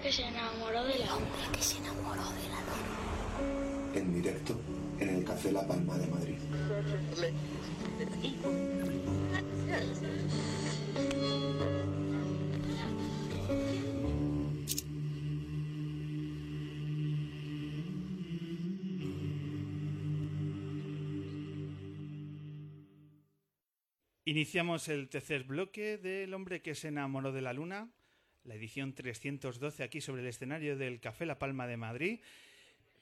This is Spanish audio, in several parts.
hombre que se enamoró de la hombre que se enamoró de la luna. En directo en el Café La Palma de Madrid. Iniciamos el tercer bloque del hombre que se enamoró de la luna, la edición 312 aquí sobre el escenario del Café La Palma de Madrid.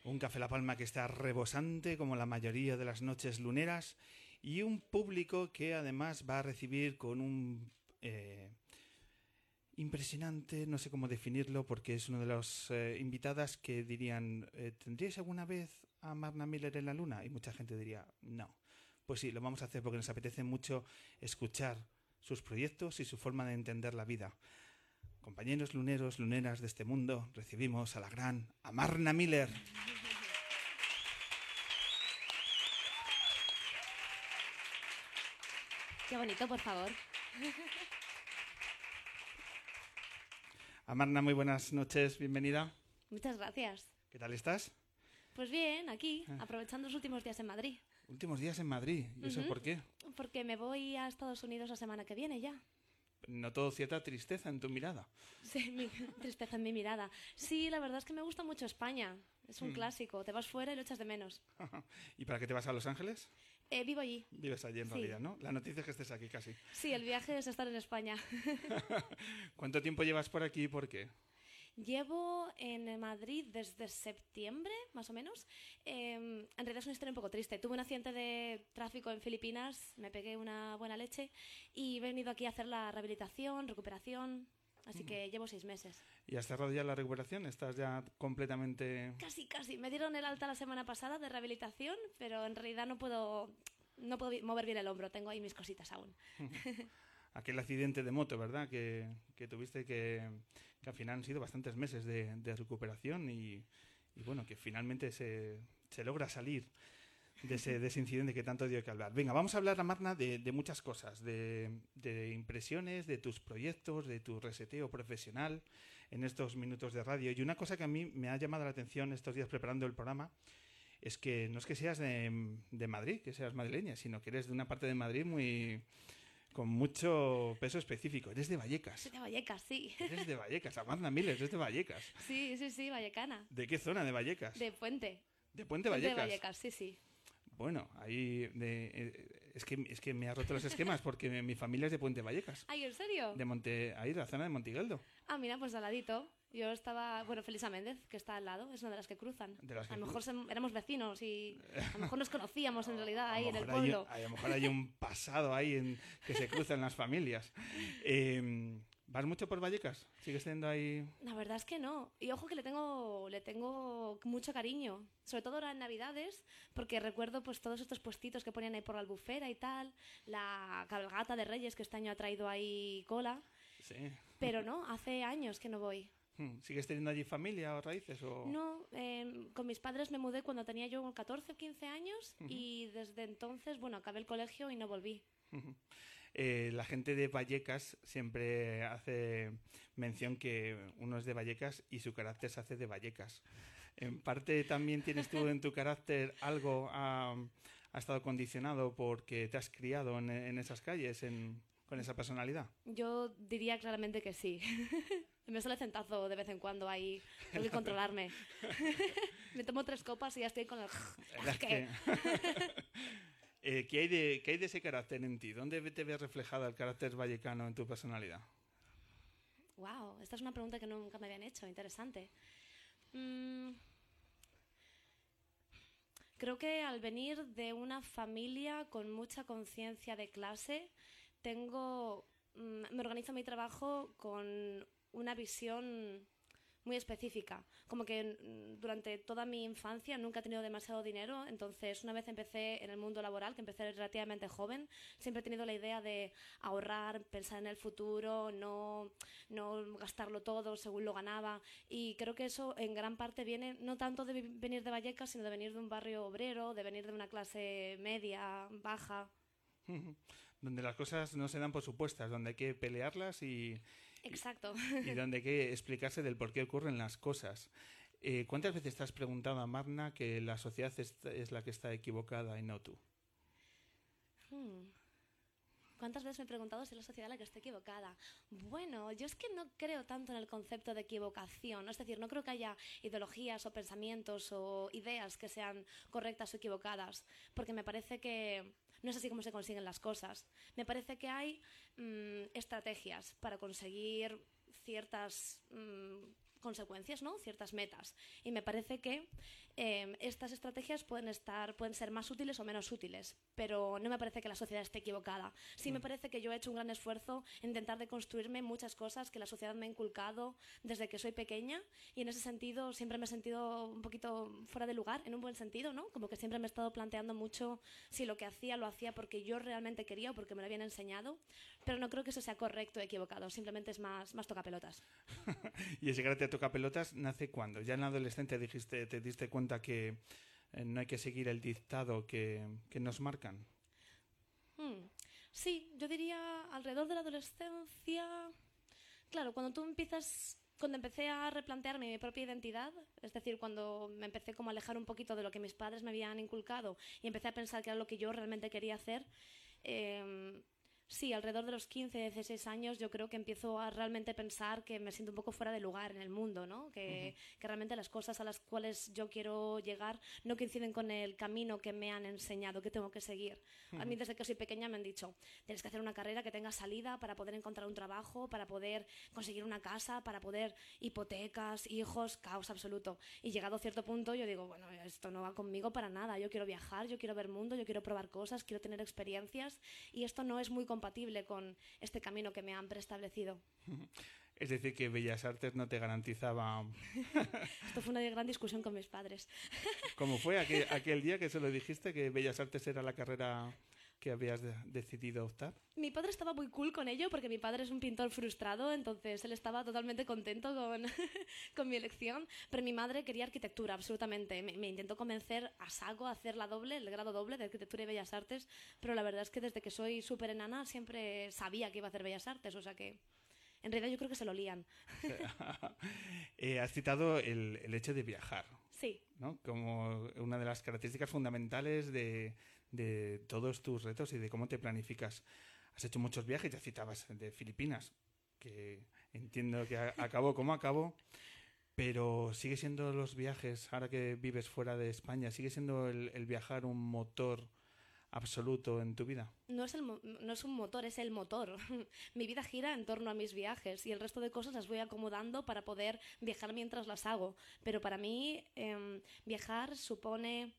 Un Café La Palma que está rebosante como la mayoría de las noches luneras y un público que además va a recibir con un eh, impresionante, no sé cómo definirlo porque es uno de los eh, invitadas que dirían, eh, ¿tendríais alguna vez a Marna Miller en la luna? Y mucha gente diría, no. Pues sí, lo vamos a hacer porque nos apetece mucho escuchar sus proyectos y su forma de entender la vida. Compañeros luneros, luneras de este mundo, recibimos a la gran Amarna Miller. Qué bonito, por favor. Amarna, muy buenas noches, bienvenida. Muchas gracias. ¿Qué tal estás? Pues bien, aquí, ah. aprovechando los últimos días en Madrid. Últimos días en Madrid. ¿Y eso por qué? Porque me voy a Estados Unidos la semana que viene ya. Noto cierta tristeza en tu mirada. Sí, mi, tristeza en mi mirada. Sí, la verdad es que me gusta mucho España. Es un mm. clásico. Te vas fuera y lo echas de menos. ¿Y para qué te vas a Los Ángeles? Eh, vivo allí. Vives allí en realidad, ¿no? La noticia es que estés aquí casi. Sí, el viaje es estar en España. ¿Cuánto tiempo llevas por aquí y por qué? Llevo en Madrid desde septiembre, más o menos. Em, en realidad es una historia un poco triste. Tuve un accidente de tráfico en Filipinas, me pegué una buena leche y he venido aquí a hacer la rehabilitación, recuperación. Así que llevo seis meses. ¿Y has cerrado ya la recuperación? ¿Estás ya completamente...? Casi, casi. Me dieron el alta la semana pasada de rehabilitación, pero en realidad no puedo, no puedo mover bien el hombro. Tengo ahí mis cositas aún. aquel accidente de moto, ¿verdad? Que, tuviste que, que, al final han sido bastantes meses de, recuperación y, bueno, que finalmente se, se logra salir de ese, de ese, incidente que tanto dio que hablar. Venga, vamos a hablar, Marna, de, de muchas cosas, de, de, impresiones, de tus proyectos, de tu reseteo profesional en estos minutos de radio. Y una cosa que a mí me ha llamado la atención estos días preparando el programa es que no es que seas de, de Madrid, que seas madrileña, sino que eres de una parte de Madrid muy con mucho peso específico. Eres de Vallecas. Soy de Vallecas, sí. Eres de Vallecas. Amanda Miller, eres de Vallecas. Sí, sí, sí, vallecana. ¿De qué zona de Vallecas? De Puente. ¿De Puente Vallecas? De Vallecas, sí, sí. Bueno, ahí de, eh, es que es que me ha roto los esquemas porque mi familia es de Puente Vallecas. Ay, ¿en serio? De Monte, ahí de la zona de Montigaldo. Ah, mira, pues al ladito. Yo estaba, bueno, Felisa Méndez, que está al lado, es una de las que cruzan. a lo mejor éramos vecinos y a lo mejor nos conocíamos en realidad ahí en el pueblo. a lo mejor hay un pasado ahí en, que se cruzan las familias. Eh, ¿Vas mucho por Vallecas? ¿Sigues teniendo ahí...? La verdad es que no. Y ojo que le tengo, le tengo mucho cariño. Sobre todo ahora en Navidades, porque recuerdo pues todos estos puestitos que ponían ahí por la albufera y tal. La cabalgata de Reyes que este año ha traído ahí cola. Sí. Pero no, hace años que no voy. Hmm. ¿Sigues teniendo allí familia o raíces? O... No, em, con mis padres me mudé cuando tenía yo 14 o 15 años y desde entonces, bueno, acabé el colegio y no volví. Eh, la gente de Vallecas siempre hace mención que uno es de Vallecas y su carácter se hace de Vallecas. En parte también tienes tú en tu carácter algo ha, estado condicionado porque te has criado en, esas calles con esa personalidad. Yo diría claramente que sí. Me sale centazo de vez en cuando ahí. Tengo que controlarme. Me tomo tres copas y ya estoy con el... Eh, ¿qué, hay de, ¿Qué hay de ese carácter en ti? ¿Dónde te ves reflejada el carácter vallecano en tu personalidad? Wow, esta es una pregunta que nunca me habían hecho. Interesante. Mm, creo que al venir de una familia con mucha conciencia de clase, tengo, mm, me organizo mi trabajo con una visión muy específica. Como que mm, durante toda mi infancia nunca he tenido demasiado dinero, entonces una vez empecé en el mundo laboral, que empecé relativamente joven, siempre he tenido la idea de ahorrar, pensar en el futuro, no, no gastarlo todo según lo ganaba. Y creo que eso en gran parte viene no tanto de venir de Vallecas, sino de venir de un barrio obrero, de venir de una clase media, baja. donde las cosas no se dan por supuestas, donde hay que pelearlas y, Exacto. y donde hay que explicarse del por qué ocurren las cosas. Eh, ¿Cuántas veces te has preguntado a Marna que la sociedad es, es la que está equivocada y no tú? Hmm. ¿Cuántas veces me he preguntado si es la sociedad la que está equivocada? Bueno, yo es que no creo tanto en el concepto de equivocación. Es decir, no creo que haya ideologías o pensamientos o ideas que sean correctas o equivocadas, porque me parece que no es así como se consiguen las cosas. Me parece que hay mm, estrategias para conseguir ciertas mm, consecuencias, ¿no? Ciertas metas. Y me parece que eh, estas estrategias pueden estar, pueden ser más útiles o menos útiles, pero no me parece que la sociedad esté equivocada. Sí me parece que yo he hecho un gran esfuerzo en intentar deconstruirme muchas cosas que la sociedad me ha inculcado desde que soy pequeña y en ese sentido siempre me he sentido un poquito fuera de lugar, en un buen sentido, ¿no? Como que siempre me he estado planteando mucho si lo que hacía lo hacía porque yo realmente quería o porque me lo habían enseñado, pero no creo que eso sea correcto o equivocado, simplemente es más, más toca pelotas. y ese carácter toca pelotas nace cuando ya en adolescente dijiste, te diste cuenta que eh, no hay que seguir el dictado que, que nos marcan. Hmm. Sí, yo diría alrededor de la adolescencia. Claro, cuando tú empiezas, cuando empecé a replantearme mi propia identidad, es decir, cuando me empecé como a alejar un poquito de lo que mis padres me habían inculcado y empecé a pensar que era lo que yo realmente quería hacer, eh, Sí, alrededor de los 15, 16 años yo creo que empiezo a realmente pensar que me siento un poco fuera de lugar en el mundo, ¿no? Que, que, realmente las cosas a las cuales yo quiero llegar no coinciden con el camino que me han enseñado, que tengo que seguir. A mí desde que soy pequeña me han dicho, tienes que hacer una carrera que tenga salida para poder encontrar un trabajo, para poder conseguir una casa, para poder hipotecas, hijos, caos absoluto. Y llegado a cierto punto yo digo, bueno, esto no va conmigo para nada, yo quiero viajar, yo quiero ver mundo, yo quiero probar cosas, quiero tener experiencias y esto no es muy compatible con este camino que me han preestablecido. Es decir, que Bellas Artes no te garantizaba. Esto fue una gran discusión con mis padres. ¿Cómo fue aquel, aquel, día que se lo dijiste que Bellas Artes era la carrera que habías de decidido optar? Mi padre estaba muy cool con ello porque mi padre es un pintor frustrado, entonces él estaba totalmente contento con, con mi elección, pero mi madre quería arquitectura, absolutamente. Me, me, intentó convencer a saco a hacer la doble, el grado doble de arquitectura y bellas artes, pero la verdad es que desde que soy súper enana siempre sabía que iba a hacer bellas artes, o sea que... En realidad yo creo que se lo lían. eh, has citado el, el, hecho de viajar. Sí. ¿no? Como una de las características fundamentales de, de todos tus retos y de cómo te planificas. Has hecho muchos viajes, ya citabas de Filipinas, que entiendo que acabó como acabó, pero sigue siendo los viajes, ahora que vives fuera de España, sigue siendo el, viajar un motor absoluto en tu vida? No es, el, no es un motor, es el motor. Mi vida gira en torno a mis viajes y el resto de cosas las voy acomodando para poder viajar mientras las hago. Pero para mí eh, viajar supone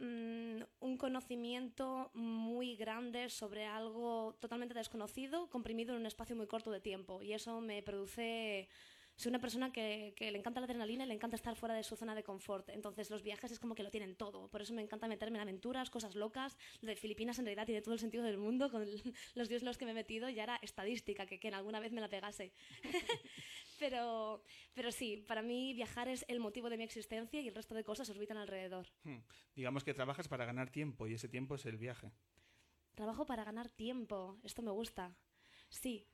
mm, un conocimiento muy grande sobre algo totalmente desconocido, comprimido en un espacio muy corto de tiempo. Y eso me produce soy una persona que, que, le encanta la adrenalina y le encanta estar fuera de su zona de confort. Entonces los viajes es como que lo tienen todo. Por eso me encanta meterme en aventuras, cosas locas. De Filipinas en realidad tiene todo el sentido del mundo. Con el, los días en los que me he metido ya era estadística, que, que en alguna vez me la pegase. pero, pero sí, para mí viajar es el motivo de mi existencia y el resto de cosas orbitan alrededor. Hmm. Digamos que trabajas para ganar tiempo y ese tiempo es el viaje. Trabajo para ganar tiempo. Esto me gusta. Sí,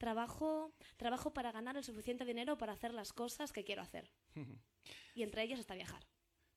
trabajo, trabajo para ganar el suficiente dinero para hacer las cosas que quiero hacer. y entre ellas está viajar.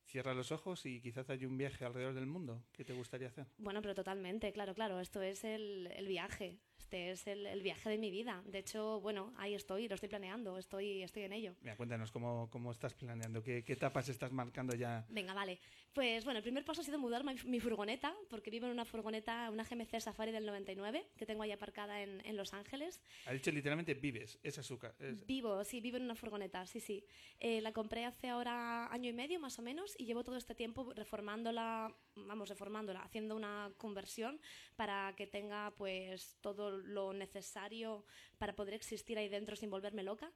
Cierra los ojos y quizás hay un viaje alrededor del mundo. ¿Qué te gustaría hacer? Bueno, pero totalmente, claro, claro. Esto es el, el viaje. Este es el, el, viaje de mi vida. De hecho, bueno, ahí estoy, lo estoy planeando, estoy, estoy en ello. Mira, cuéntanos cómo, cómo estás planeando, ¿Qué, qué etapas estás marcando ya. Venga, vale. Pues bueno, el primer paso ha sido mudar mi, mi, furgoneta, porque vivo en una furgoneta, una GMC Safari del 99, que tengo ahí aparcada en, en Los Ángeles. Ha dicho literalmente vives, es su es... Vivo, sí, vivo en una furgoneta, sí, sí. Eh, la compré hace ahora año y medio más o menos y llevo todo este tiempo reformándola, vamos, reformándola, haciendo una conversión para que tenga pues todo lo necesario para poder existir ahí dentro sin volverme loca.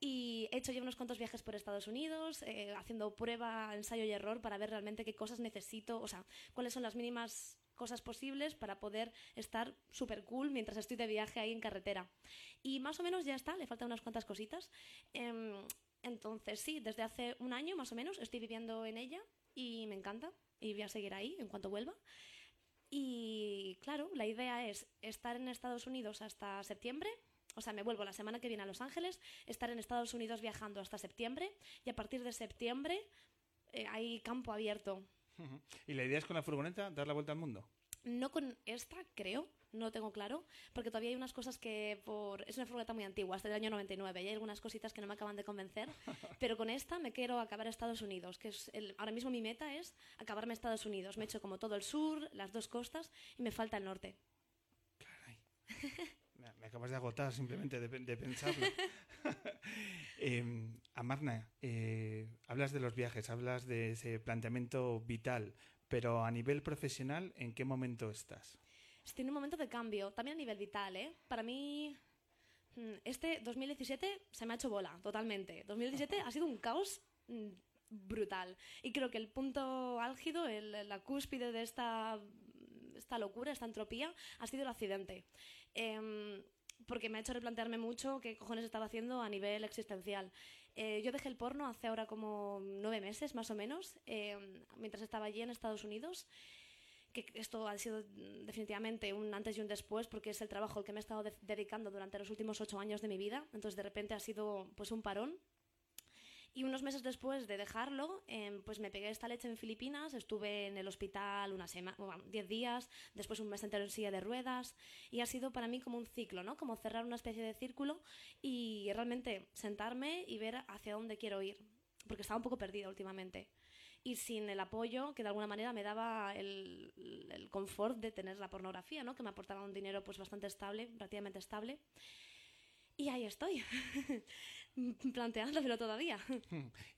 Y he hecho ya unos cuantos viajes por Estados Unidos, eh, haciendo prueba, ensayo y error para ver realmente qué cosas necesito, o sea, cuáles son las mínimas cosas posibles para poder estar súper cool mientras estoy de viaje ahí en carretera. Y más o menos ya está, le faltan unas cuantas cositas. Eh, entonces, sí, desde hace un año más o menos estoy viviendo en ella y me encanta y voy a seguir ahí en cuanto vuelva. Y claro, la idea es estar en Estados Unidos hasta septiembre. O sea, me vuelvo la semana que viene a Los Ángeles, estar en Estados Unidos viajando hasta septiembre y a partir de septiembre eh, hay campo abierto. ¿Y la idea es con la furgoneta dar la vuelta al mundo? No con esta, creo, no lo tengo claro, porque todavía hay unas cosas que por... Es una furgoneta muy antigua, hasta el año 99, y hay algunas cositas que no me acaban de convencer, pero con esta me quiero acabar Estados Unidos, que es el... ahora mismo mi meta es acabarme Estados Unidos. Me he hecho como todo el sur, las dos costas, y me falta el norte. Caray. me acabas de agotar simplemente de, pensarlo. eh, Amarna, eh, hablas de los viajes, hablas de ese planteamiento vital, pero a nivel profesional, ¿en qué momento estás? Estoy en un momento de cambio, también a nivel vital, ¿eh? Para mí, mm, este 2017 se me ha hecho bola, totalmente. 2017 ha sido un caos mm, brutal. Y creo que el punto álgido, el, la cúspide de esta, esta locura, esta entropía, ha sido el accidente. Em, porque me ha hecho replantearme mucho qué cojones estaba haciendo a nivel existencial. Eh, yo dejé el porno hace ahora como nueve meses, más o menos, em, mientras estaba allí en Estados Unidos que esto ha sido mm, definitivamente un antes y un después porque es el trabajo al que me he estado dedicando durante los últimos ocho años de mi vida. Entonces de repente ha sido pues un parón. Y unos meses después de dejarlo, em, pues me pegué esta leche en Filipinas, estuve en el hospital una semana, diez días, después un mes entero en silla de ruedas, y ha sido para mí como un ciclo, ¿no? Como cerrar una especie de círculo y realmente sentarme y ver hacia dónde quiero ir, porque estaba un poco perdida últimamente y sin el apoyo que de alguna manera me daba el, el, confort de tener la pornografía, ¿no? que me aportaba un dinero pues bastante estable, relativamente estable. Y ahí estoy, planteándolo todavía.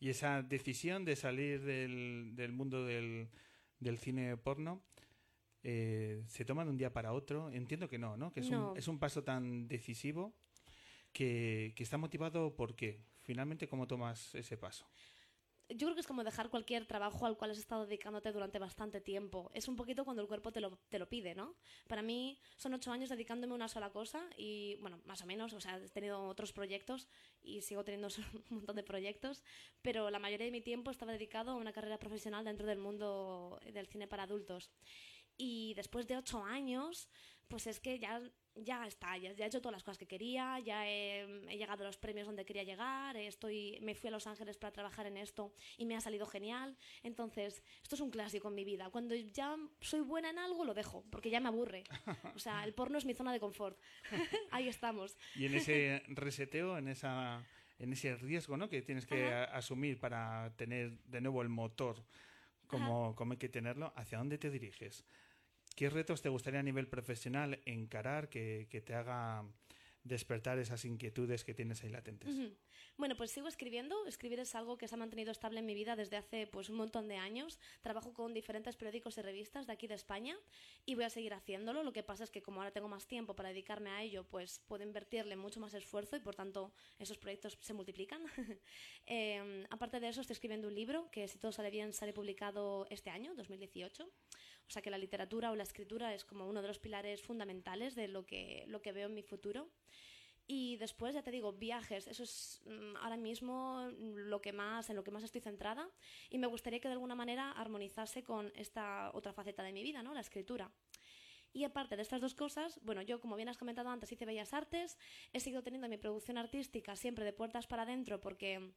Y esa decisión de salir del, del mundo del, del, cine porno, eh, ¿se toma de un día para otro? Entiendo que no, ¿no? Que es, Un, es un paso tan decisivo que, que está motivado por qué. Finalmente, ¿cómo tomas ese paso? Yo creo que es como dejar cualquier trabajo al cual has estado dedicándote durante bastante tiempo. Es un poquito cuando el cuerpo te lo, te lo pide, ¿no? Para mí son ocho años dedicándome a una sola cosa y, bueno, más o menos, o sea, he tenido otros proyectos y sigo teniendo un montón de proyectos, pero la mayoría de mi tiempo estaba dedicado a una carrera profesional dentro del mundo del cine para adultos. Y después de ocho años, pues es que ya ya está, ya, he hecho todas las cosas que quería, ya he, llegado a los premios donde quería llegar, estoy, me fui a Los Ángeles para trabajar en esto y me ha salido genial. Entonces, esto es un clásico en mi vida. Cuando ya soy buena en algo, lo dejo, porque ya me aburre. O sea, el porno es mi zona de confort. Ahí estamos. Y en ese reseteo, en esa en ese riesgo ¿no? que tienes que asumir para tener de nuevo el motor como, como hay que tenerlo, ¿hacia dónde te diriges? ¿Qué retos te gustaría a nivel profesional encarar que, que te haga despertar esas inquietudes que tienes ahí latentes? Bueno, pues sigo escribiendo. Escribir es algo que se ha mantenido estable en mi vida desde hace pues un montón de años. Trabajo con diferentes periódicos y revistas de aquí de España y voy a seguir haciéndolo. Lo que pasa es que como ahora tengo más tiempo para dedicarme a ello, pues puedo invertirle mucho más esfuerzo y por tanto esos proyectos se multiplican. Em, aparte de eso, estoy escribiendo un libro que si todo sale bien sale publicado este año, 2018. O sea que la literatura o la escritura es como uno de los pilares fundamentales de lo que, lo que veo en mi futuro. Y después, ya te digo, viajes, eso es mm, ahora mismo lo que más, en lo que más estoy centrada y me gustaría que de alguna manera armonizase con esta otra faceta de mi vida, ¿no? La escritura. Y aparte de estas dos cosas, bueno, yo como bien has comentado antes hice bellas artes, he seguido teniendo mi producción artística siempre de puertas para adentro porque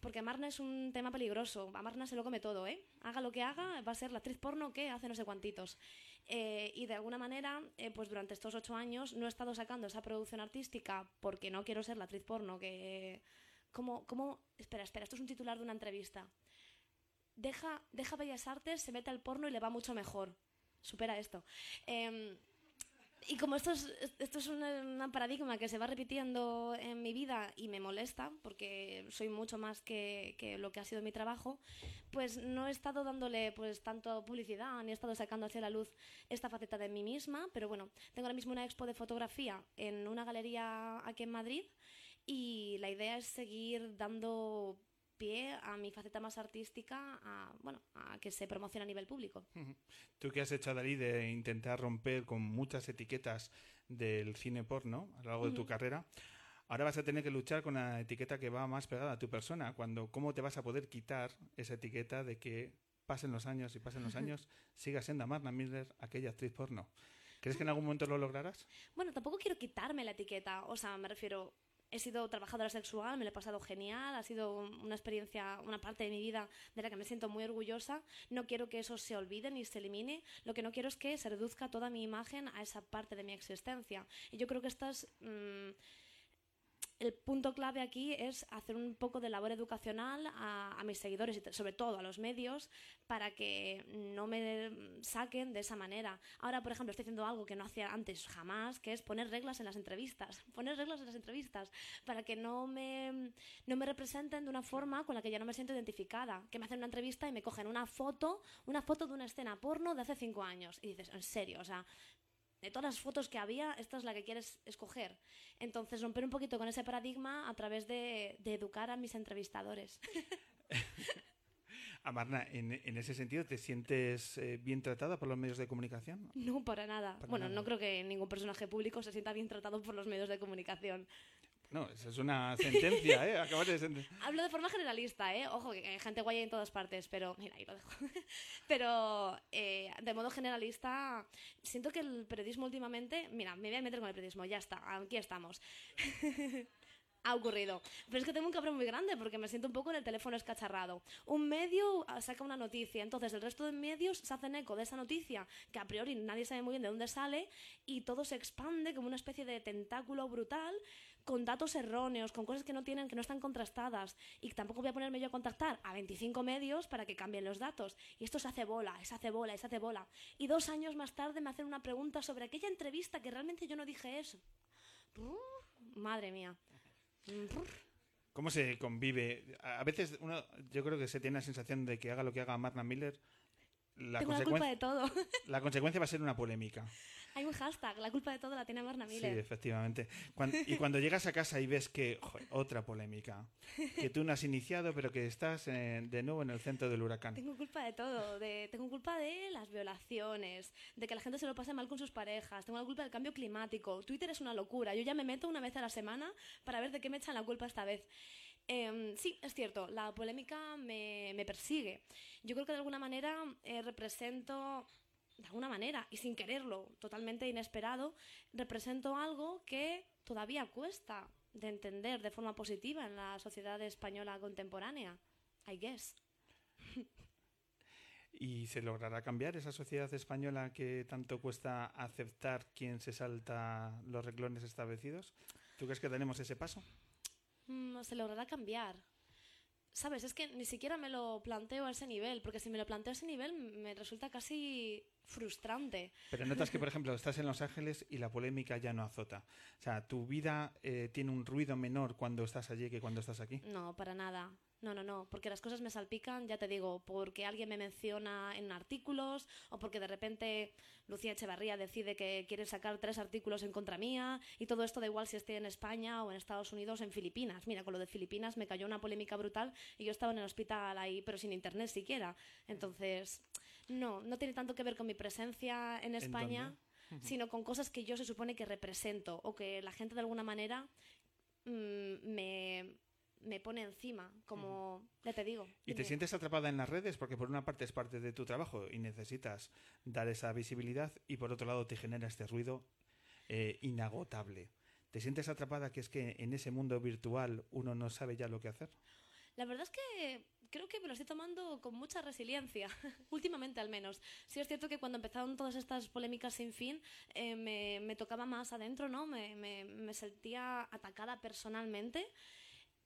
porque Amarna es un tema peligroso. Amarna se lo come todo, ¿eh? Haga lo que haga, va a ser la actriz porno que hace no sé cuantitos. Eh, y de alguna manera, eh, pues durante estos ocho años no he estado sacando esa producción artística porque no quiero ser la actriz porno que... ¿Cómo, cómo? Espera, espera, esto es un titular de una entrevista. Deja, deja Bellas Artes, se mete al porno y le va mucho mejor. Supera esto. Eh, y como esto es, esto es un paradigma que se va repitiendo en mi vida y me molesta, porque soy mucho más que, que, lo que ha sido mi trabajo, pues no he estado dándole pues tanto publicidad, ni he estado sacando hacia la luz esta faceta de mí misma, pero bueno, tengo ahora mismo una expo de fotografía en una galería aquí en Madrid y la idea es seguir dando pie a mi faceta más artística a, bueno, a que se promocione a nivel público. Tú que has hecho, Dalí, de intentar romper con muchas etiquetas del cine porno a lo largo de tu carrera, ahora vas a tener que luchar con la etiqueta que va más pegada a tu persona. Cuando, ¿Cómo te vas a poder quitar esa etiqueta de que pasen los años y pasen los años, siga siendo Marna Miller aquella actriz porno. ¿Crees que en algún momento lo lograrás? Bueno, tampoco quiero quitarme la etiqueta. O sea, me refiero, he sido trabajadora sexual, me lo he pasado genial, ha sido una experiencia, una parte de mi vida de la que me siento muy orgullosa. No quiero que eso se olvide ni se elimine. Lo que no quiero es que se reduzca toda mi imagen a esa parte de mi existencia. Y yo creo que estas... Mm, el punto clave aquí es hacer un poco de labor educacional a, mis seguidores y sobre todo a los medios para que no me saquen de esa manera. Ahora, por ejemplo, estoy haciendo algo que no hacía antes jamás, que es poner reglas en las entrevistas. Poner reglas en las entrevistas para que no me, no me representen de una forma con la que ya no me siento identificada. Que me hacen una entrevista y me cogen una foto, una foto de una escena porno de hace cinco años. Y dices, en serio, o sea, de todas las fotos que había, esta es la que quieres escoger. Entonces, romper un poquito con ese paradigma a través de, educar a mis entrevistadores. Amarna, ¿en, en, ese sentido te sientes eh, bien tratada por los medios de comunicación? No, para nada. bueno, no creo que ningún personaje público se sienta bien tratado por los medios de comunicación. No, esa es una sentencia, ¿eh? de Hablo de forma generalista, ¿eh? Ojo, que hay gente guay en todas partes, pero... Mira, ahí lo dejo. pero eh, de modo generalista, siento que el periodismo últimamente... Mira, me voy a meter con el periodismo, ya está, aquí estamos. ha ocurrido. Pero es que tengo un cabrón muy grande porque me siento un poco en el teléfono escacharrado. Un medio ah, saca una noticia, entonces el resto de medios se hacen eco de esa noticia, que a priori nadie sabe muy bien de dónde sale, y todo se expande como una especie de tentáculo brutal con datos erróneos, con cosas que no tienen, que no están contrastadas. Y tampoco voy a ponerme yo a contactar a 25 medios para que cambien los datos. Y esto se hace bola, se hace bola, se hace bola. Y dos años más tarde me hacen una pregunta sobre aquella entrevista que realmente yo no dije eso. madre mía. ¿Cómo se convive? A veces uno, yo creo que se tiene la sensación de que haga lo que haga Marna Miller, la, Tengo la culpa de todo. la consecuencia va a ser una polémica. Hay un hashtag, la culpa de todo la tiene Marna Miller. Sí, efectivamente. y cuando llegas a casa y ves que, otra polémica, que tú no has iniciado, pero que estás de nuevo en el centro del huracán. Tengo culpa de todo. De, tengo culpa de las violaciones, de que la gente se lo pase mal con sus parejas, tengo la culpa del cambio climático. Twitter es una locura. Yo ya me meto una vez a la semana para ver de qué me echan la culpa esta vez. Em, sí, es cierto, la polémica me, me, persigue. Yo creo que de alguna manera eh, represento de alguna manera y sin quererlo, totalmente inesperado, represento algo que todavía cuesta de entender de forma positiva en la sociedad española contemporánea. I guess. ¿Y se logrará cambiar esa sociedad española que tanto cuesta aceptar quien se salta los reglones establecidos? ¿Tú crees que tenemos ese paso? Mm, se logrará cambiar. ¿Sabes? Es que ni siquiera me lo planteo a ese nivel, porque si me lo planteo a ese nivel me resulta casi frustrante. Pero notas que, por ejemplo, estás en Los Ángeles y la polémica ya no azota. O sea, ¿tu vida eh, tiene un ruido menor cuando estás allí que cuando estás aquí? No, para nada. No, no, no, porque las cosas me salpican, ya te digo, porque alguien me menciona en artículos o porque de repente Lucía Echevarría decide que quiere sacar tres artículos en contra mía y todo esto da igual si esté en España o en Estados Unidos o en Filipinas. Mira, con lo de Filipinas me cayó una polémica brutal y yo estaba en el hospital ahí, pero sin internet siquiera. Entonces, no, no tiene tanto que ver con mi presencia en España, sino con cosas que yo se supone que represento o que la gente de alguna manera mm, me me pone encima, como ya te digo. ¿Y te sientes atrapada en las redes? Porque por una parte es parte de tu trabajo y necesitas dar esa visibilidad y por otro lado te genera este ruido eh, inagotable. ¿Te sientes atrapada que es que en ese mundo virtual uno no sabe ya lo que hacer? La verdad es que creo que me lo estoy tomando con mucha resiliencia, últimamente al menos. Sí es cierto que cuando empezaron todas estas polémicas sin fin, eh, me, tocaba más adentro, ¿no? Me, me sentía atacada personalmente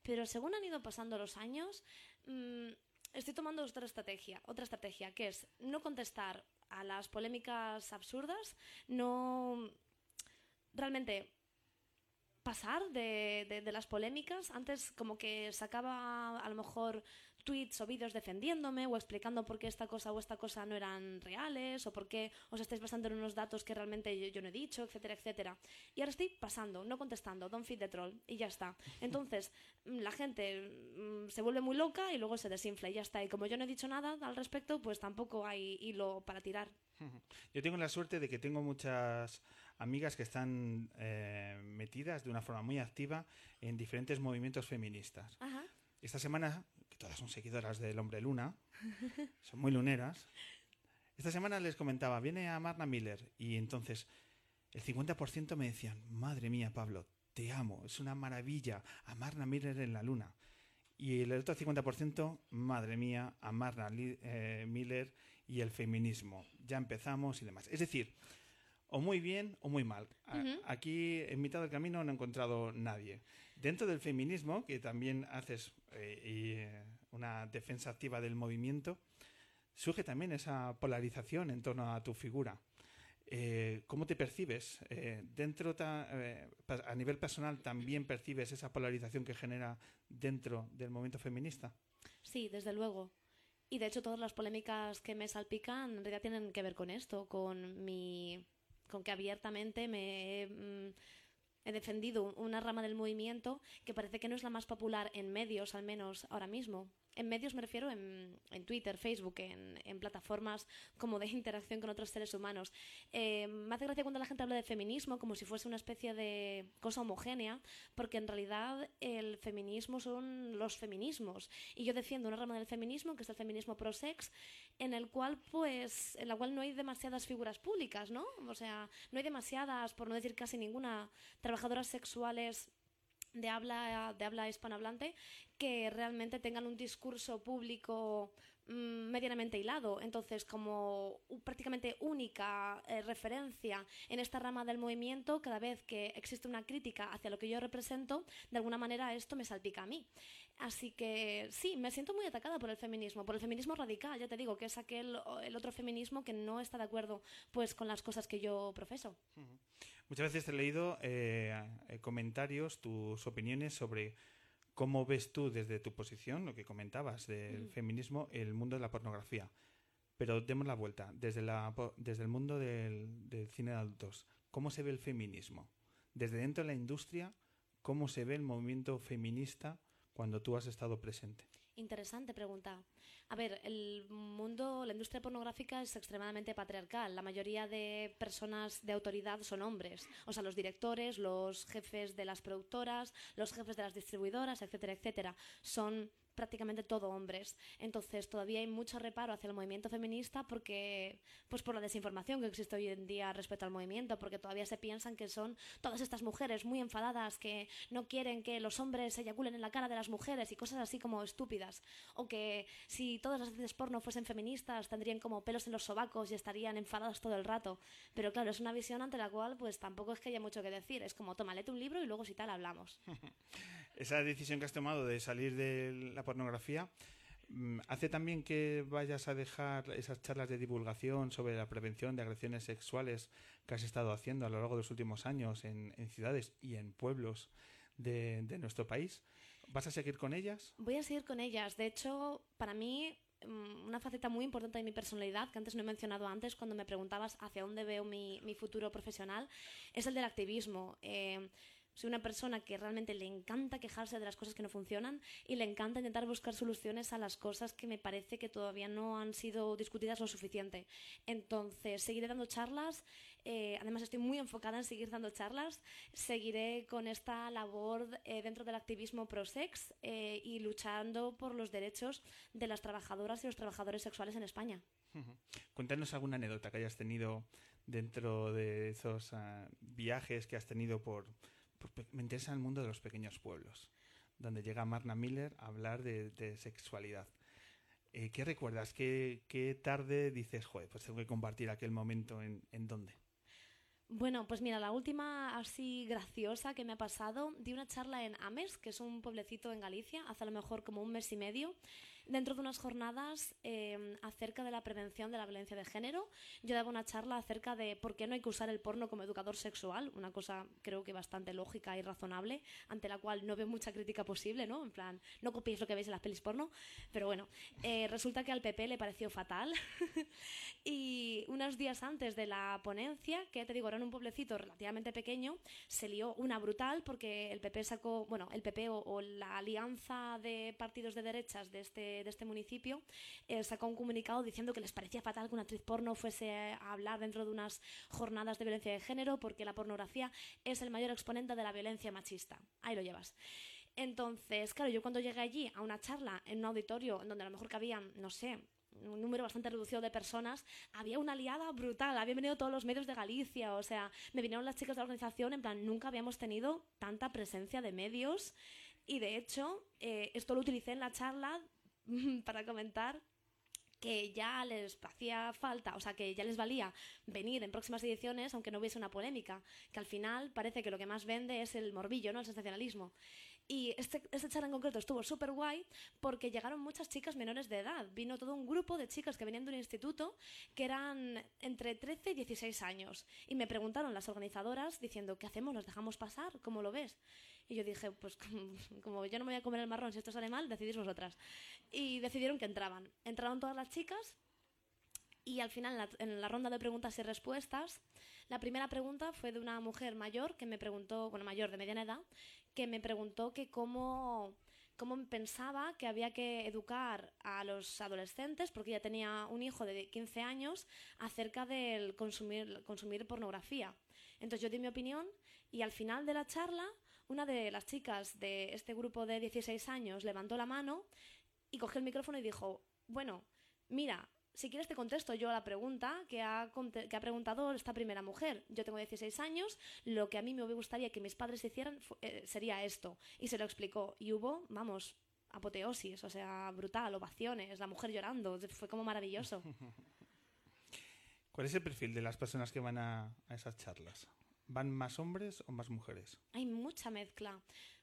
pero según han ido pasando los años, mm, estoy tomando otra estrategia, otra estrategia, que es no contestar a las polémicas absurdas, no realmente pasar de, de, las polémicas. Antes como que sacaba a lo mejor tweets o vídeos defendiéndome o explicando por qué esta cosa o esta cosa no eran reales o por qué os estáis basando en unos datos que realmente yo, no he dicho, etcétera, etcétera. Y ahora estoy pasando, no contestando, don't feed the troll y ya está. Entonces mm, la gente mm, se vuelve muy loca y luego se desinfla y ya está. Y como yo no he dicho nada al respecto, pues tampoco hay hilo para tirar. Yo tengo la suerte de que tengo muchas amigas que están eh, metidas de una forma muy activa en diferentes movimientos feministas. Esta semana todas son seguidoras del Hombre Luna, son muy luneras. Esta semana les comentaba, viene a Marna Miller y entonces el 50% me decían, madre mía, Pablo, te amo, es una maravilla, a Marna Miller en la luna. Y el otro 50%, madre mía, a Marna eh, Miller y el feminismo. Ya empezamos y demás. Es decir, o muy bien o muy mal. Aquí, en mitad del camino, no he encontrado nadie. Dentro del feminismo, que también haces eh, eh, una defensa activa del movimiento, surge también esa polarización en torno a tu figura. Eh, ¿Cómo te percibes? dentro a nivel personal también percibes esa polarización que genera dentro del movimiento feminista. Sí, desde luego. Y de hecho todas las polémicas que me salpican en realidad tienen que ver con esto, con mi con que abiertamente me mm, he defendido una rama del movimiento que parece que no es la más popular en medios, al menos ahora mismo. En medios me refiero en, Twitter, Facebook, en, en, plataformas como de interacción con otros seres humanos. Eh, me hace gracia cuando la gente habla de feminismo como si fuese una especie de cosa homogénea, porque en realidad el feminismo son los feminismos. Y yo defiendo una rama del feminismo, que es el feminismo pro-sex, en el cual, pues, en la cual no hay demasiadas figuras públicas, ¿no? O sea, no hay demasiadas, por no decir casi ninguna, trabajadoras sexuales de habla, de habla hispanohablante que realmente tengan un discurso público mm, medianamente hilado. Entonces, como prácticamente única eh, referencia en esta rama del movimiento, cada vez que existe una crítica hacia lo que yo represento, de alguna manera esto me salpica a mí. Así que sí, me siento muy atacada por el feminismo, por el feminismo radical, ya te digo, que es aquel el otro feminismo que no está de acuerdo pues con las cosas que yo profeso. Muchas veces he leído eh, comentarios, tus opiniones sobre cómo ves tú desde tu posición, lo que comentabas del mm. feminismo, el mundo de la pornografía. Pero demos la vuelta, desde, la, desde el mundo del, del cine de adultos, ¿cómo se ve el feminismo? Desde dentro de la industria, ¿cómo se ve el movimiento feminista cuando tú has estado presente? Interesante pregunta. A ver, el mundo, la industria pornográfica es extremadamente patriarcal. La mayoría de personas de autoridad son hombres. O sea, los directores, los jefes de las productoras, los jefes de las distribuidoras, etcétera, etcétera. Son prácticamente todo hombres. Entonces todavía hay mucho reparo hacia el movimiento feminista porque, pues por la desinformación que existe hoy en día respecto al movimiento, porque todavía se piensan que son todas estas mujeres muy enfadadas que no quieren que los hombres se eyaculen en la cara de las mujeres y cosas así como estúpidas. O que si todas las actrices porno fuesen feministas tendrían como pelos en los sobacos y estarían enfadadas todo el rato. Pero claro, es una visión ante la cual pues tampoco es que haya mucho que decir. Es como, toma, léete un libro y luego si tal hablamos. Esa decisión que has tomado de salir de la pornografía mm, hace también que vayas a dejar esas charlas de divulgación sobre la prevención de agresiones sexuales que has estado haciendo a lo largo de los últimos años en, ciudades y en pueblos de, nuestro país. ¿Vas a seguir con ellas? Voy a seguir con ellas. De hecho, para mí mm, una faceta muy importante de mi personalidad, que antes no he mencionado antes cuando me preguntabas hacia dónde veo mi, futuro profesional, es el del activismo. Eh, soy una persona que realmente le encanta quejarse de las cosas que no funcionan y le encanta intentar buscar soluciones a las cosas que me parece que todavía no han sido discutidas lo suficiente. Entonces, seguiré dando charlas. Eh, además, estoy muy enfocada en seguir dando charlas. Seguiré con esta labor eh, dentro del activismo pro-sex eh, y luchando por los derechos de las trabajadoras y los trabajadores sexuales en España. Cuéntanos alguna anécdota que hayas tenido dentro de esos ah, viajes que has tenido por, me interesa el mundo de los pequeños pueblos, donde llega Marna Miller a hablar de, sexualidad. Eh, ¿Qué recuerdas? ¿Qué, ¿Qué, tarde dices, joder, pues tengo que compartir aquel momento en, en dónde? Bueno, pues mira, la última así graciosa que me ha pasado, di una charla en Ames, que es un pueblecito en Galicia, hace a lo mejor como un mes y medio, dentro de unas jornadas em, acerca de la prevención de la violencia de género. Yo daba una charla acerca de por qué no hay que usar el porno como educador sexual, una cosa creo que bastante lógica y razonable, ante la cual no veo mucha crítica posible, ¿no? En plan, no copiéis lo que veis en las pelis porno, pero bueno, eh, resulta que al PP le pareció fatal. y unos días antes de la ponencia, que te digo, era en un pueblecito relativamente pequeño, se lió una brutal porque el PP sacó, bueno, el PP o la alianza de partidos de derechas de este de, este municipio eh, sacó un comunicado diciendo que les parecía fatal que una actriz porno fuese a hablar dentro de unas jornadas de violencia de género porque la pornografía es el mayor exponente de la violencia machista. Ahí lo llevas. Entonces, claro, yo cuando llegué allí a una charla en un auditorio en donde a lo mejor cabían, no sé, un número bastante reducido de personas, había una liada brutal, habían venido todos los medios de Galicia, o sea, me vinieron las chicas de la organización, en plan, nunca habíamos tenido tanta presencia de medios y de hecho, eh, esto lo utilicé en la charla para comentar que ya les hacía falta, o sea, que ya les valía venir en próximas ediciones aunque no hubiese una polémica, que al final parece que lo que más vende es el morbillo, ¿no? El sensacionalismo. Y este, este charla en concreto estuvo súper guay porque llegaron muchas chicas menores de edad. Vino todo un grupo de chicas que venían de un instituto que eran entre 13 y 16 años. Y me preguntaron las organizadoras diciendo, ¿qué hacemos? ¿Los dejamos pasar? ¿Cómo lo ves? Y yo dije, pues como, yo no me voy a comer el marrón si esto sale mal, decidís vosotras. Y decidieron que entraban. Entraron todas las chicas y al final, en la, en la, ronda de preguntas y respuestas, la primera pregunta fue de una mujer mayor que me preguntó, bueno, mayor de mediana edad, que me preguntó cómo, cómo pensaba que había que educar a los adolescentes, porque ella tenía un hijo de 15 años, acerca del consumir, consumir pornografía. Entonces yo di mi opinión y al final de la charla, una de las chicas de este grupo de 16 años levantó la mano y cogió el micrófono y dijo, bueno, mira, si quieres te contesto yo a la pregunta que ha, que ha, preguntado esta primera mujer. Yo tengo 16 años, lo que a mí me gustaría que mis padres hicieran eh, sería esto. Y se lo explicó. Y hubo, vamos, apoteosis, o sea, brutal, ovaciones, la mujer llorando, fue como maravilloso. ¿Cuál es el perfil de las personas que van a, a esas charlas? ¿Van más hombres o más mujeres? Hay mucha mezcla.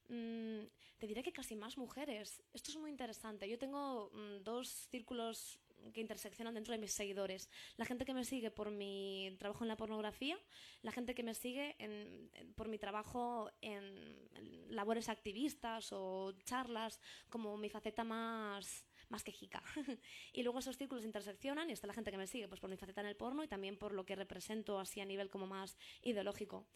Mm, te diré que casi más mujeres. Esto es muy interesante. Yo tengo mm, dos círculos que interseccionan dentro de mis seguidores. La gente que me sigue por mi trabajo en la pornografía, la gente que me sigue por mi trabajo en, labores activistas o charlas, como mi faceta más más quejica. y luego esos círculos interseccionan y está la gente que me sigue pues por mi faceta en el porno y también por lo que represento así a nivel como más ideológico.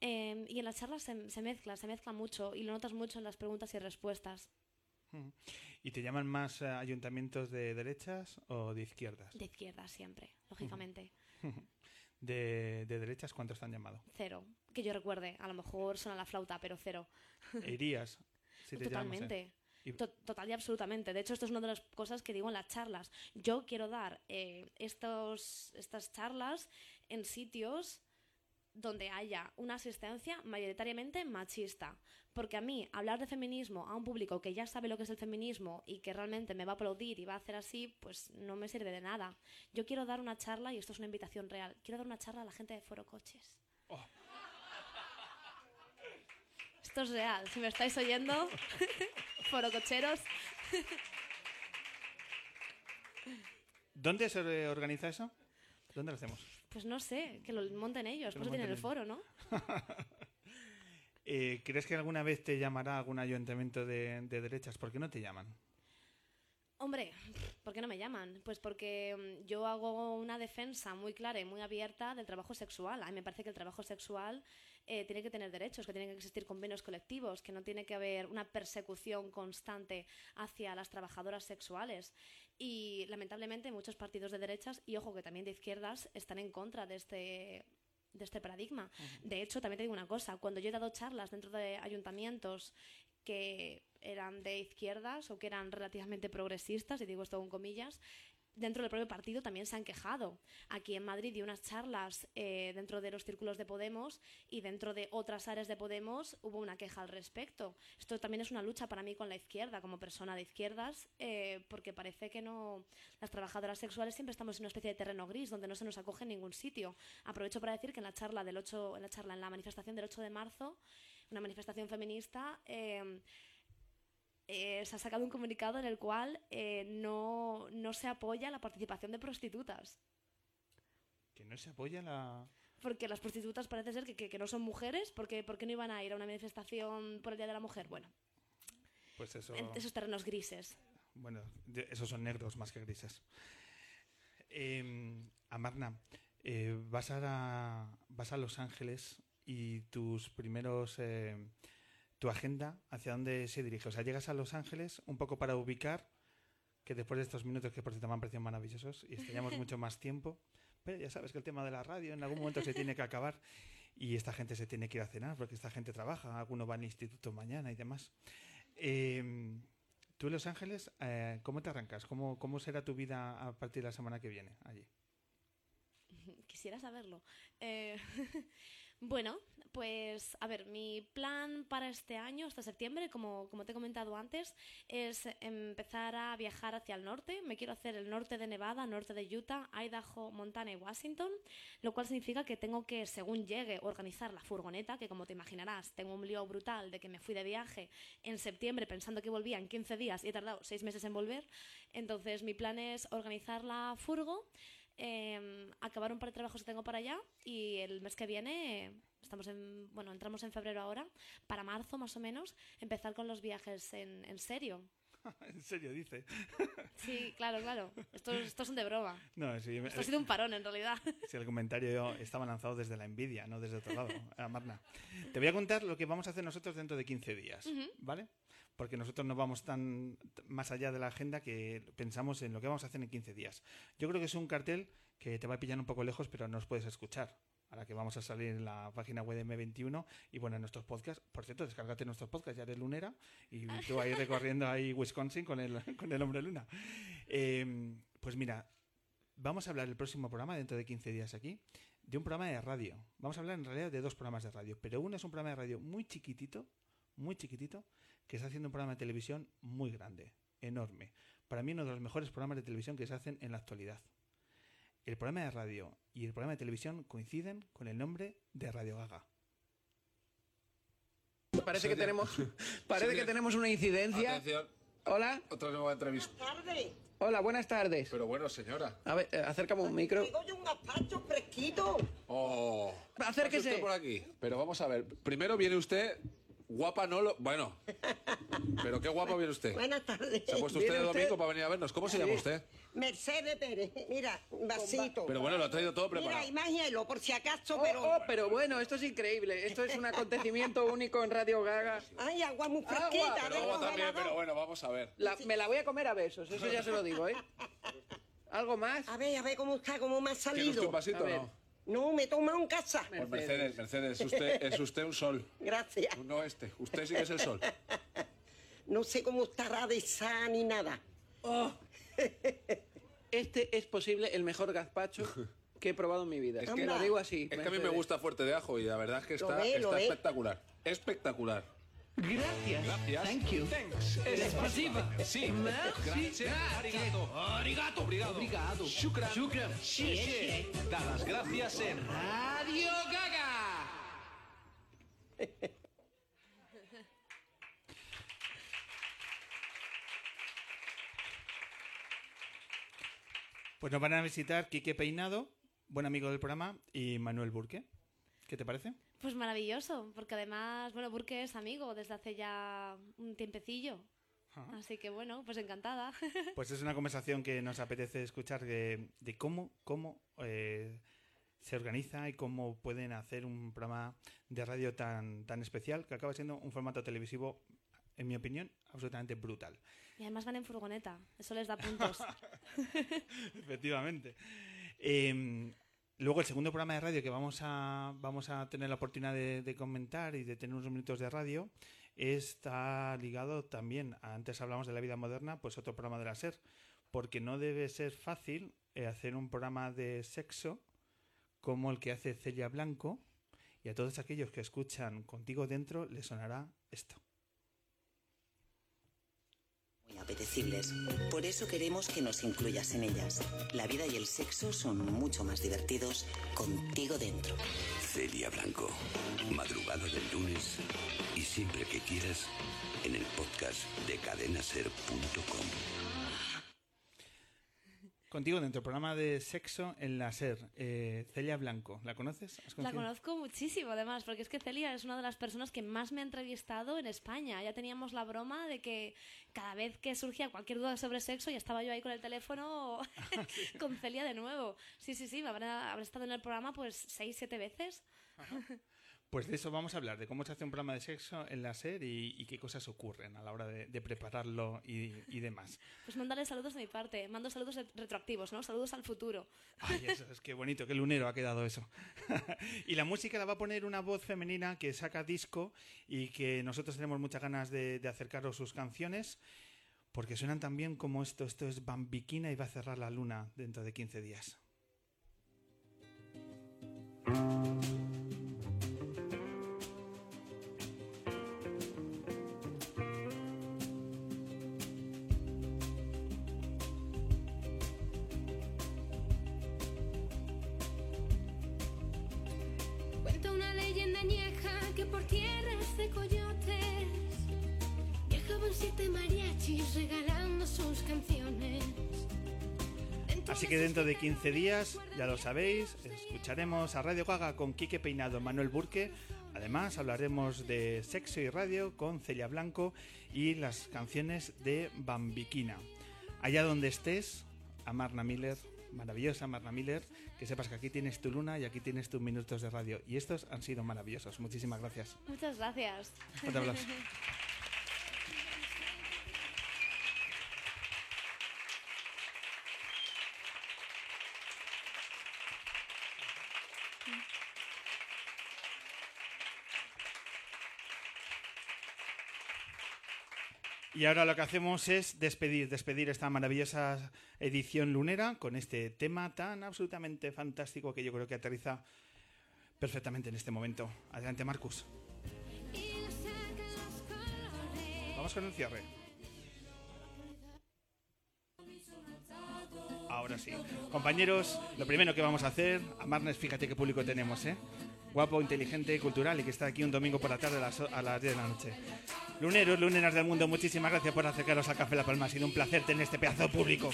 Em, y en las charlas se, se mezcla, se mezcla mucho y lo notas mucho en las preguntas y respuestas. ¿Y te llaman más eh, ayuntamientos de derechas o de izquierdas? De izquierdas siempre, lógicamente. ¿De, ¿De, derechas cuántos te han llamado? Cero. Que yo recuerde. A lo mejor suena la flauta, pero cero. ¿E ¿Irías? Si te Totalmente. Total y absolutamente. De hecho, esto es una de las cosas que digo en las charlas. Yo quiero dar eh, estos, estas charlas en sitios donde haya una asistencia mayoritariamente machista. Porque a mí, hablar de feminismo a un público que ya sabe lo que es el feminismo y que realmente me va a aplaudir y va a hacer así, pues no me sirve de nada. Yo quiero dar una charla, y esto es una invitación real, quiero dar una charla a la gente de Foro Coches. Oh. Esto es real, si me estáis oyendo, Foro Cocheros. ¿Dónde se organiza eso? ¿Dónde lo hacemos? Pues no sé, que lo monten ellos, por eso tienen el foro, ¿no? eh, ¿Crees que alguna vez te llamará algún ayuntamiento de, de derechas? ¿Por qué no te llaman? Hombre, ¿por qué no me llaman? Pues porque mm, yo hago una defensa muy clara y muy abierta del trabajo sexual. A mí me parece que el trabajo sexual eh, tiene que tener derechos, que tienen que existir convenios colectivos, que no tiene que haber una persecución constante hacia las trabajadoras sexuales. Y lamentablemente muchos partidos de derechas, y ojo que también de izquierdas, están en contra de este de este paradigma. De hecho, también te digo una cosa, cuando yo he dado charlas dentro de ayuntamientos que eran de izquierdas o que eran relativamente progresistas, y digo esto con comillas, dentro del propio partido también se han quejado. Aquí en Madrid di unas charlas eh, dentro de los círculos de Podemos y dentro de otras áreas de Podemos hubo una queja al respecto. Esto también es una lucha para mí con la izquierda, como persona de izquierdas, eh, porque parece que no las trabajadoras sexuales siempre estamos en una especie de terreno gris donde no se nos acoge en ningún sitio. Aprovecho para decir que en la charla del 8, en la charla en la manifestación del 8 de marzo, una manifestación feminista eh, eh, se ha sacado un comunicado en el cual eh, no, no, se apoya la participación de prostitutas. ¿Que no se apoya la...? Porque las prostitutas parece ser que, que, no son mujeres, porque ¿por qué no iban a ir a una manifestación por el Día de la Mujer? Bueno, pues eso... esos terrenos grises. Bueno, esos son negros más que grises. Eh, Amarna, eh, vas, a, vas a Los Ángeles y tus primeros tu agenda, hacia dónde se dirige. O sea, llegas a Los Ángeles un poco para ubicar, que después de estos minutos que por cierto me han parecido maravillosos y extrañamos mucho más tiempo, pero ya sabes que el tema de la radio en algún momento se tiene que acabar y esta gente se tiene que ir a cenar porque esta gente trabaja, alguno va al instituto mañana y demás. Eh, tú en Los Ángeles, eh, ¿cómo te arrancas? ¿Cómo, ¿Cómo será tu vida a partir de la semana que viene allí? Quisiera saberlo. Eh, bueno, pues a ver, mi plan para este año, hasta septiembre, como, te he comentado antes, es empezar a viajar hacia el norte. Me quiero hacer el norte de Nevada, norte de Utah, Idaho, Montana y Washington, lo cual significa que tengo que, según llegue, organizar la furgoneta, que como te imaginarás, tengo un lío brutal de que me fui de viaje en septiembre pensando que volvía en 15 días y he tardado 6 meses en volver. Entonces mi plan es organizar la furgo eh, acabar un par de trabajos que tengo para allá y el mes que viene estamos en bueno entramos en febrero ahora para marzo más o menos empezar con los viajes en, en serio. En serio dice. Sí claro claro. Estos, estos son de broma. No, sí, esto ha sido un parón en realidad. Sí, el comentario estaba lanzado desde la envidia no desde otro lado Marna. Te voy a contar lo que vamos a hacer nosotros dentro de 15 días uh -huh. vale porque nosotros no vamos tan más allá de la agenda que pensamos en lo que vamos a hacer en 15 días. Yo creo que es un cartel que te va a pillar un poco lejos, pero nos puedes escuchar. Ahora que vamos a salir en la página web de M21 y bueno, en nuestros podcasts. Por cierto, descárgate nuestros podcasts, ya eres lunera y tú ahí recorriendo ahí Wisconsin con el, con el hombre luna. Eh, pues mira, vamos a hablar el próximo programa, dentro de 15 días aquí, de un programa de radio. Vamos a hablar en realidad de dos programas de radio, pero uno es un programa de radio muy chiquitito, muy chiquitito, que está haciendo un programa de televisión muy grande, enorme. Para mí uno de los mejores programas de televisión que se hacen en la actualidad. El programa de radio y el programa de televisión coinciden con el nombre de Radio Gaga. Parece que tenemos, parece que tenemos una incidencia. Atención. Hola. Otra nueva entrevista. Buenas tardes. Hola, buenas tardes. Pero bueno, señora. A ver, eh, acércame un micro. Digo yo un gazpacho fresquito. Oh. Acérquese. Usted por aquí. Pero vamos a ver. Primero viene usted Guapa no lo. Bueno. Pero qué guapa viene usted. Buenas tardes. Se ha puesto usted ¿Viene de usted? domingo para venir a vernos. ¿Cómo se llama usted? Mercedes Pérez. Mira, un vasito. Pero bueno, lo ha traído todo Mira, preparado. más hielo, por si acaso, Oh, pero. oh, pero bueno, esto es increíble. Esto es un acontecimiento único en Radio Gaga. Ay, agua muy fresquita. Agua, también, veladores. pero bueno, vamos a ver. La- me la voy a comer a besos, eso ya se lo digo, ¿eh? ¿Algo más? A ver, a ver cómo está, cómo me ha ¿Quiere usted un salido. vasito A o no? No, me he tomado en casa. Pues Mercedes, Mercedes, usted, es usted un sol. Gracias. Un oeste. Usted sí que es el sol. No sé cómo estará de esa ni nada. Este es posible el mejor gazpacho que he probado en mi vida. Es que- lo digo así. Es que a mí me gusta fuerte de ajo y la verdad es que Lo está, ve, lo está ve. espectacular. Gracias. Gracias. Thank you. Spasiba. Sí. Grazie. Arigato. Arigato. Obrigado. Obrigado. Shukran. Shukran. Xie. Da las gracias en Radio Gaga. Pues nos van a visitar Quique Peinado, buen amigo del programa, y Manuel Burque. ¿Qué te parece? Pues maravilloso porque además bueno Burke es amigo desde hace ya un tiempecillo Ajá. así que bueno pues encantada Pues es una conversación que nos apetece escuchar de, de cómo, cómo eh, se organiza y cómo pueden hacer un programa de radio tan, tan especial que acaba siendo un formato televisivo, en mi opinión, absolutamente brutal. y además van en furgoneta eso les da puntos Efectivamente. Eh, luego el segundo programa de radio que vamos a, vamos a tener la oportunidad de, comentar y de tener unos minutos de radio está ligado también, antes hablamos de la vida moderna, pues otro programa de la SER, porque no debe ser fácil eh, hacer un programa de sexo como el que hace Celia Blanco y a todos aquellos que escuchan contigo dentro les sonará esto. Apetecibles. Por eso queremos que nos incluyas en ellas. La vida y el sexo son mucho más divertidos contigo dentro. Celia Blanco, madrugada del lunes y siempre que quieras en el podcast de cadenaser.com. Contigo dentro, programa de sexo en la SER. Eh, Celia Blanco, ¿la conoces? ¿Has La conozco muchísimo, además, porque es que Celia es una de las personas que más me ha entrevistado en España. Ya teníamos la broma de que cada vez que surgía cualquier duda sobre sexo, ya estaba yo ahí con el teléfono con Celia de nuevo. Sí, sí, sí, me habrá, habrá estado en el programa pues seis, siete veces. Pues de eso vamos a hablar, de cómo se hace un programa de sexo en la SER y, y qué cosas ocurren a la hora de, de prepararlo y, y demás. Pues mandarle saludos de mi parte. Mando saludos re- retroactivos, ¿no? Saludos al futuro. Ay, eso es que bonito, qué lunero ha quedado eso. y la música la va a poner una voz femenina que saca disco y que nosotros tenemos muchas ganas de, de acercaros sus canciones porque suenan tan bien como esto. Esto es Bambiquina y va a cerrar la luna dentro de 15 días. De coyotes viajaban siete mariachis regalando sus canciones. Así que dentro de 15 días, ya lo sabéis, escucharemos a Radio Gaga con Quique Peinado, Manuel Burque. Además, hablaremos de sexo y radio con Celia Blanco y las canciones de Bambiquina. Allá donde estés, a Marna Miller, maravillosa Marna Miller, que sepas que aquí tienes tu luna y aquí tienes tus minutos de radio. Y estos han sido maravillosos. Muchísimas gracias. Muchas gracias. Aplauso. Y ahora lo que hacemos es despedir, despedir esta maravillosa edición lunera con este tema tan absolutamente fantástico que yo creo que aterriza perfectamente en este momento. Adelante, Marcus. Vamos con el cierre. Ahora sí. Compañeros, lo primero que vamos a hacer, a Marnes, fíjate qué público tenemos, ¿eh? Guapo, inteligente, cultural y que está aquí un domingo por la tarde a las, a las 10 de la noche. Luneros, luneras del mundo, muchísimas gracias por acercaros al Café La Palma. Ha sido un placer tener este pedazo público.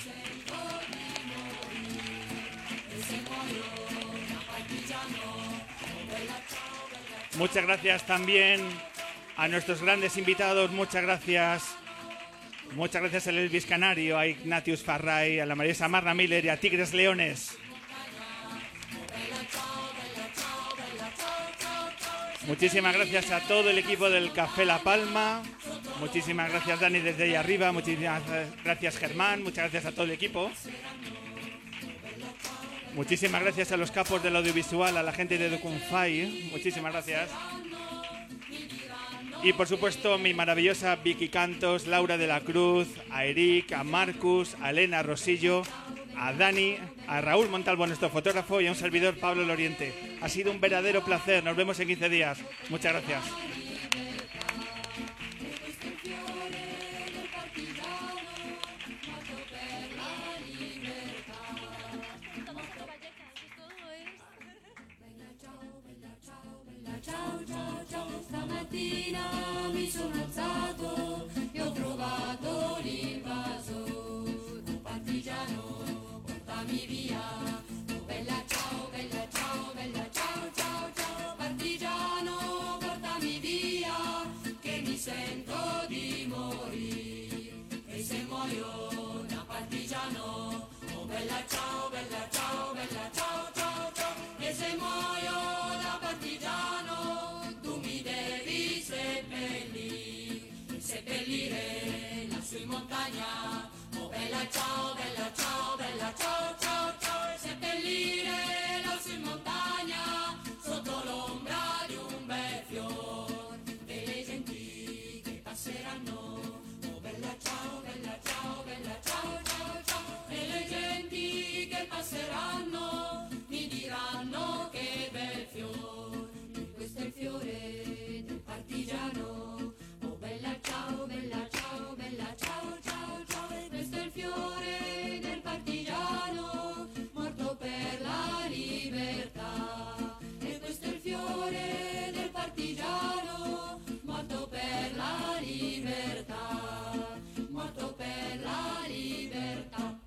Muchas gracias también a nuestros grandes invitados. Muchas gracias. Muchas gracias al Elvis Canario, a Ignatius Farray, a la Marisa Marna Miller y a Tigres Leones. Muchísimas gracias a todo el equipo del Café La Palma. Muchísimas gracias Dani desde ahí arriba. Muchísimas gracias Germán. Muchas gracias a todo el equipo. Muchísimas gracias a los capos del audiovisual, a la gente de Docunfai. Muchísimas gracias. Y por supuesto mi maravillosa Vicky Cantos, Laura de la Cruz, a Eric, a Marcus, a Elena Rosillo, a Dani, a Raúl Montalvo, nuestro fotógrafo, y a un servidor Pablo Loriente. Ha sido un verdadero placer. Nos vemos en 15 días. Muchas gracias. Maria.